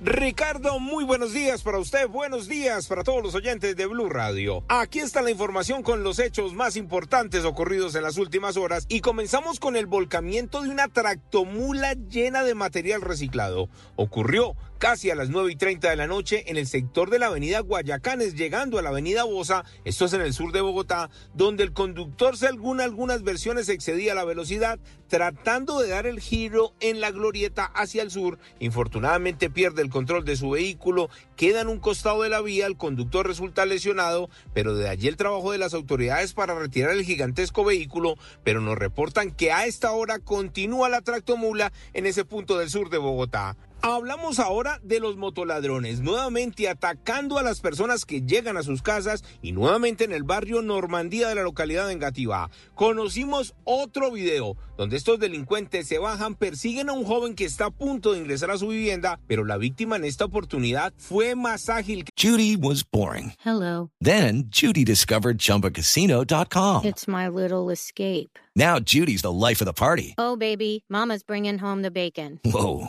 Ricardo, muy buenos días para usted, buenos días para todos los oyentes de Blue Radio. Aquí está la información con los hechos más importantes ocurridos en las últimas horas y comenzamos con el volcamiento de una tractomula llena de material reciclado. Ocurrió casi a las 9 y 30 de la noche en el sector de la avenida Guayacanes, llegando a la avenida Bosa, esto es en el sur de Bogotá, donde el conductor, según algunas versiones, excedía la velocidad, tratando de dar el giro en la glorieta hacia el sur. Infortunadamente pierde el control de su vehículo, queda en un costado de la vía, el conductor resulta lesionado, pero de allí el trabajo de las autoridades para retirar el gigantesco vehículo, pero nos reportan que a esta hora continúa la tractomula en ese punto del sur de Bogotá. Hablamos ahora de los motoladrones, nuevamente atacando a las personas que llegan a sus casas y nuevamente en el barrio Normandía de la localidad de Engativá. Conocimos otro video donde estos delincuentes se bajan, persiguen a un joven que está a punto de ingresar a su vivienda, pero la víctima en esta oportunidad fue más ágil. Judy was boring. Hello. Then Judy discovered chumbacasino.com. It's my little escape. Now Judy's the life of the party. Oh, baby, Mama's bringing home the bacon. Whoa.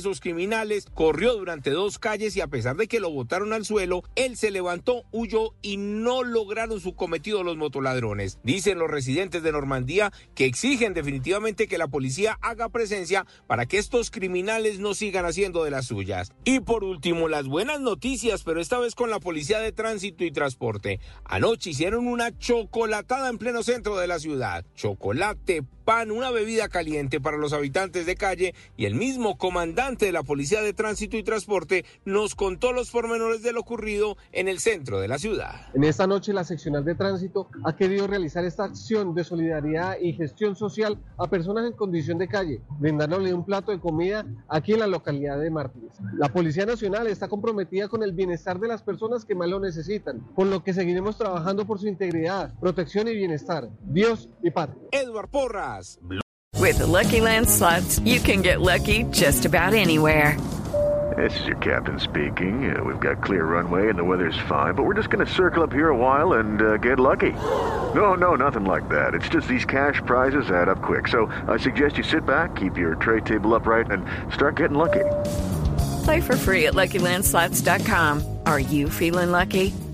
Esos criminales corrió durante dos calles y a pesar de que lo botaron al suelo, él se levantó, huyó y no lograron su cometido los motoladrones. Dicen los residentes de Normandía que exigen definitivamente que la policía haga presencia para que estos criminales no sigan haciendo de las suyas. Y por último, las buenas noticias, pero esta vez con la policía de tránsito y transporte. Anoche hicieron una chocolatada en pleno centro de la ciudad. Chocolate, pan, una bebida caliente para los habitantes de calle y el mismo comandante de la Policía de Tránsito y Transporte nos contó los pormenores de lo ocurrido en el centro de la ciudad. En esta noche la seccional de tránsito ha querido realizar esta acción de solidaridad y gestión social a personas en condición de calle, brindándole un plato de comida aquí en la localidad de Martínez. La Policía Nacional está comprometida con el bienestar de las personas que más lo necesitan, por lo que seguiremos trabajando por su integridad, protección y bienestar. Dios y patria. Edward Porras. With the Lucky Land slots, you can get lucky just about anywhere. This is your captain speaking. Uh, we've got clear runway and the weather's fine, but we're just going to circle up here a while and uh, get lucky. No, no, nothing like that. It's just these cash prizes add up quick. So I suggest you sit back, keep your tray table upright, and start getting lucky. Play for free at LuckyLandSlots.com. Are you feeling lucky?